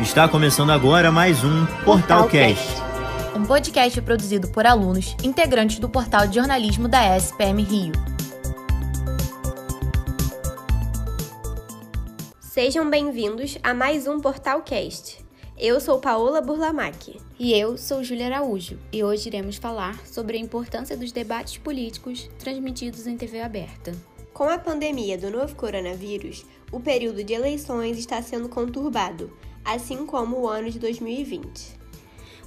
Está começando agora mais um Portalcast. Um podcast produzido por alunos integrantes do portal de jornalismo da SPM Rio. Sejam bem-vindos a mais um Portalcast. Eu sou Paola Burlamac. E eu sou Júlia Araújo, e hoje iremos falar sobre a importância dos debates políticos transmitidos em TV aberta. Com a pandemia do novo coronavírus, o período de eleições está sendo conturbado, assim como o ano de 2020.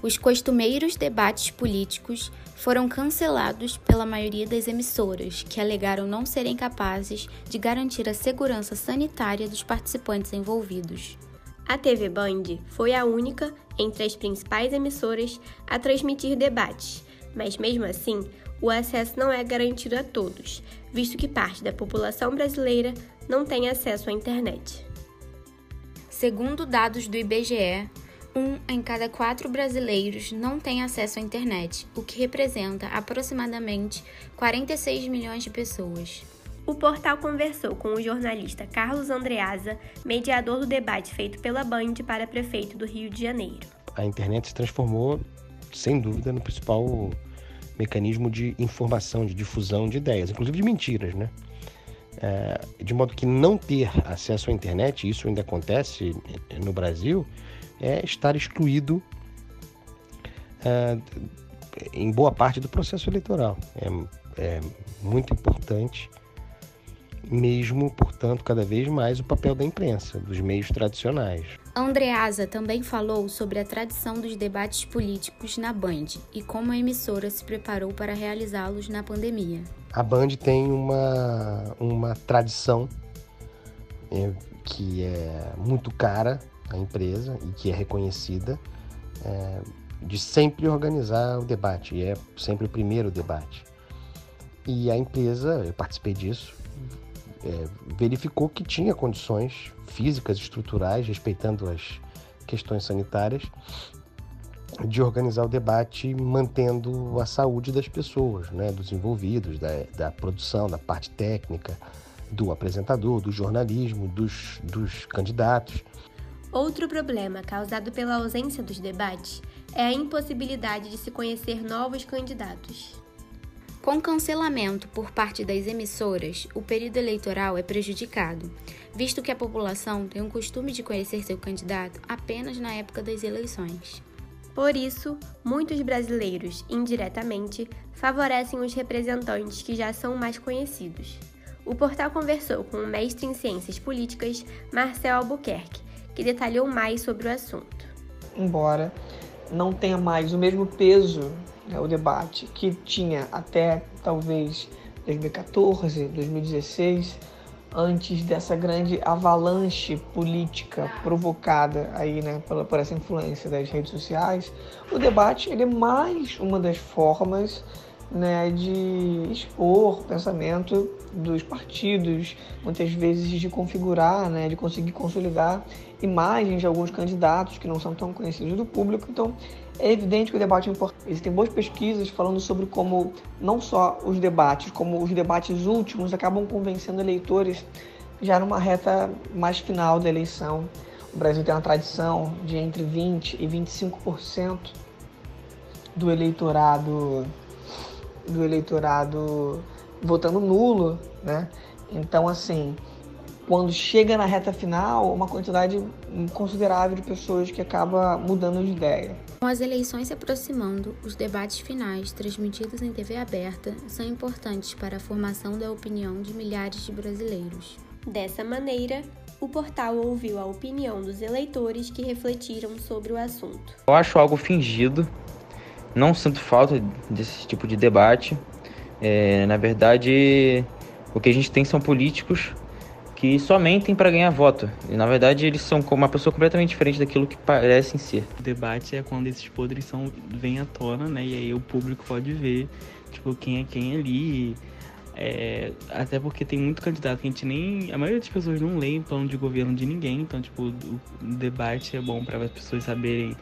Os costumeiros debates políticos foram cancelados pela maioria das emissoras, que alegaram não serem capazes de garantir a segurança sanitária dos participantes envolvidos. A TV Band foi a única entre as principais emissoras a transmitir debates, mas mesmo assim, o acesso não é garantido a todos, visto que parte da população brasileira não tem acesso à internet. Segundo dados do IBGE, um em cada quatro brasileiros não tem acesso à internet, o que representa aproximadamente 46 milhões de pessoas. O portal conversou com o jornalista Carlos Andreasa, mediador do debate feito pela Band para prefeito do Rio de Janeiro. A internet se transformou, sem dúvida, no principal mecanismo de informação, de difusão de ideias, inclusive de mentiras, né? É, de modo que não ter acesso à internet, isso ainda acontece no Brasil, é estar excluído é, em boa parte do processo eleitoral. É, é muito importante, mesmo, portanto, cada vez mais o papel da imprensa, dos meios tradicionais. Andreasa também falou sobre a tradição dos debates políticos na Band e como a emissora se preparou para realizá-los na pandemia. A Band tem uma, uma tradição é, que é muito cara à empresa e que é reconhecida é, de sempre organizar o debate, e é sempre o primeiro debate. E a empresa, eu participei disso, é, verificou que tinha condições físicas, estruturais, respeitando as questões sanitárias, de organizar o debate mantendo a saúde das pessoas, né, dos envolvidos, da, da produção, da parte técnica, do apresentador, do jornalismo, dos, dos candidatos. Outro problema causado pela ausência dos debates é a impossibilidade de se conhecer novos candidatos. Com cancelamento por parte das emissoras, o período eleitoral é prejudicado, visto que a população tem o costume de conhecer seu candidato apenas na época das eleições. Por isso, muitos brasileiros, indiretamente, favorecem os representantes que já são mais conhecidos. O portal conversou com o mestre em ciências políticas, Marcel Albuquerque, que detalhou mais sobre o assunto. Embora não tenha mais o mesmo peso né, o debate que tinha até talvez 2014, 2016, antes dessa grande avalanche política provocada aí, né, por, por essa influência das redes sociais, o debate ele é mais uma das formas né, de expor o pensamento dos partidos, muitas vezes de configurar, né, de conseguir consolidar imagens de alguns candidatos que não são tão conhecidos do público. Então, é evidente que o debate é importante. Existem boas pesquisas falando sobre como não só os debates, como os debates últimos acabam convencendo eleitores já numa reta mais final da eleição. O Brasil tem uma tradição de entre 20 e 25% do eleitorado do eleitorado votando nulo, né? Então, assim, quando chega na reta final, uma quantidade considerável de pessoas que acaba mudando de ideia. Com as eleições se aproximando, os debates finais, transmitidos em TV aberta, são importantes para a formação da opinião de milhares de brasileiros. Dessa maneira, o portal ouviu a opinião dos eleitores que refletiram sobre o assunto. Eu acho algo fingido, não sinto falta desse tipo de debate. É, na verdade, o que a gente tem são políticos que só mentem para ganhar voto. E na verdade eles são uma pessoa completamente diferente daquilo que parecem ser. O debate é quando esses podres são, vêm à tona, né? E aí o público pode ver, tipo, quem é quem ali. É, até porque tem muito candidato que a gente nem. A maioria das pessoas não lê plano de governo de ninguém. Então, tipo, o debate é bom para as pessoas saberem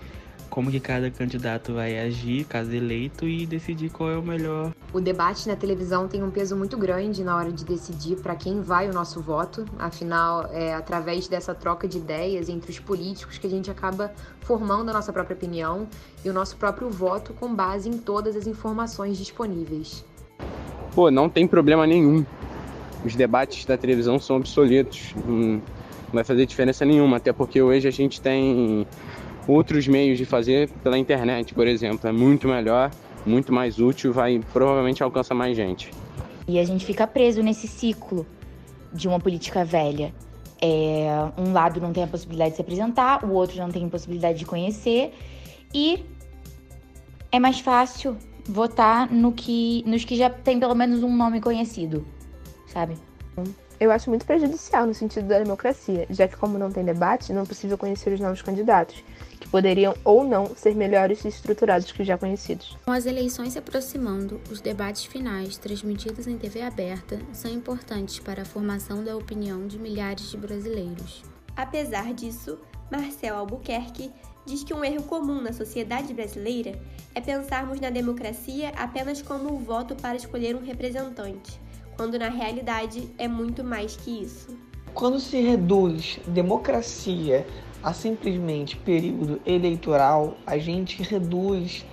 como que cada candidato vai agir, caso eleito, e decidir qual é o melhor O debate na televisão tem um peso muito grande na hora de decidir para quem vai o nosso voto. Afinal, é através dessa troca de ideias entre os políticos que a gente acaba formando a nossa própria opinião e o nosso próprio voto com base em todas as informações disponíveis. Pô, não tem problema nenhum. Os debates da televisão são obsoletos. Não vai fazer diferença nenhuma, até porque hoje a gente tem outros meios de fazer pela internet, por exemplo. É muito melhor muito mais útil, vai provavelmente alcançar mais gente. E a gente fica preso nesse ciclo de uma política velha. É, um lado não tem a possibilidade de se apresentar, o outro não tem a possibilidade de conhecer e é mais fácil votar no que, nos que já tem pelo menos um nome conhecido, sabe? Eu acho muito prejudicial no sentido da democracia, já que como não tem debate, não é possível conhecer os novos candidatos que poderiam ou não ser melhores e estruturados que os já conhecidos. Com as eleições se aproximando, os debates finais, transmitidos em TV aberta, são importantes para a formação da opinião de milhares de brasileiros. Apesar disso, Marcel Albuquerque diz que um erro comum na sociedade brasileira é pensarmos na democracia apenas como o voto para escolher um representante, quando na realidade é muito mais que isso. Quando se reduz democracia a simplesmente período eleitoral, a gente reduz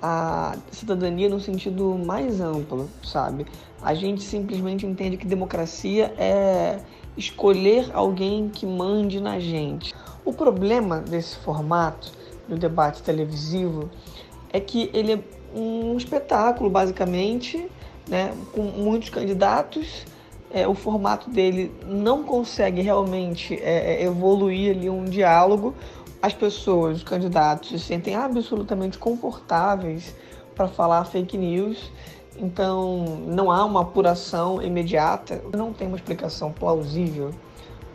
a cidadania no sentido mais amplo, sabe? A gente simplesmente entende que democracia é escolher alguém que mande na gente. O problema desse formato do debate televisivo é que ele é um espetáculo, basicamente, né, com muitos candidatos é, o formato dele não consegue realmente é, é, evoluir ali um diálogo, as pessoas, os candidatos, se sentem absolutamente confortáveis para falar fake news. Então, não há uma apuração imediata, não tem uma explicação plausível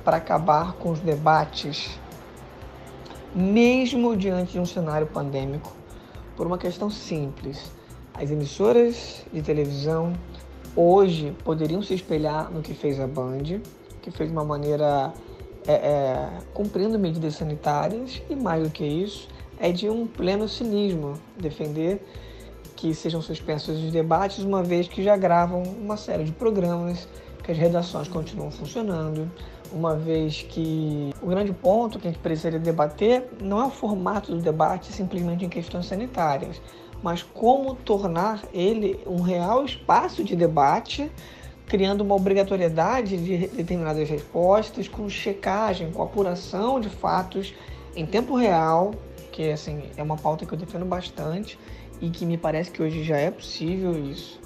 para acabar com os debates, mesmo diante de um cenário pandêmico, por uma questão simples. As emissoras de televisão hoje poderiam se espelhar no que fez a Band, que fez de uma maneira é, é, cumprindo medidas sanitárias e mais do que isso, é de um pleno cinismo defender que sejam suspensos os debates, uma vez que já gravam uma série de programas, que as redações continuam funcionando, uma vez que o grande ponto que a gente precisaria debater não é o formato do debate simplesmente em questões sanitárias, mas como tornar ele um real espaço de debate, criando uma obrigatoriedade de determinadas respostas, com checagem, com apuração de fatos em tempo real, que assim é uma pauta que eu defendo bastante e que me parece que hoje já é possível isso.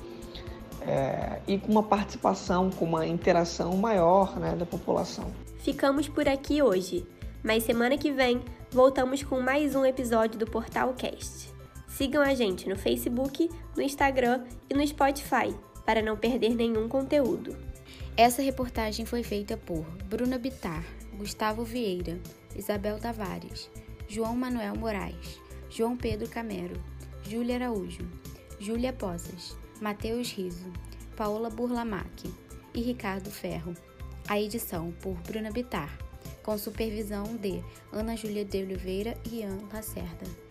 É, e com uma participação, com uma interação maior né, da população. Ficamos por aqui hoje, mas semana que vem voltamos com mais um episódio do Portal Cast. Sigam a gente no Facebook, no Instagram e no Spotify para não perder nenhum conteúdo. Essa reportagem foi feita por Bruna Bitar, Gustavo Vieira, Isabel Tavares, João Manuel Moraes, João Pedro Camero, Júlia Araújo, Júlia Posas, Matheus Riso, Paola Burlamac e Ricardo Ferro. A edição por Bruna Bitar, com supervisão de Ana Júlia de Oliveira e Ian Lacerda.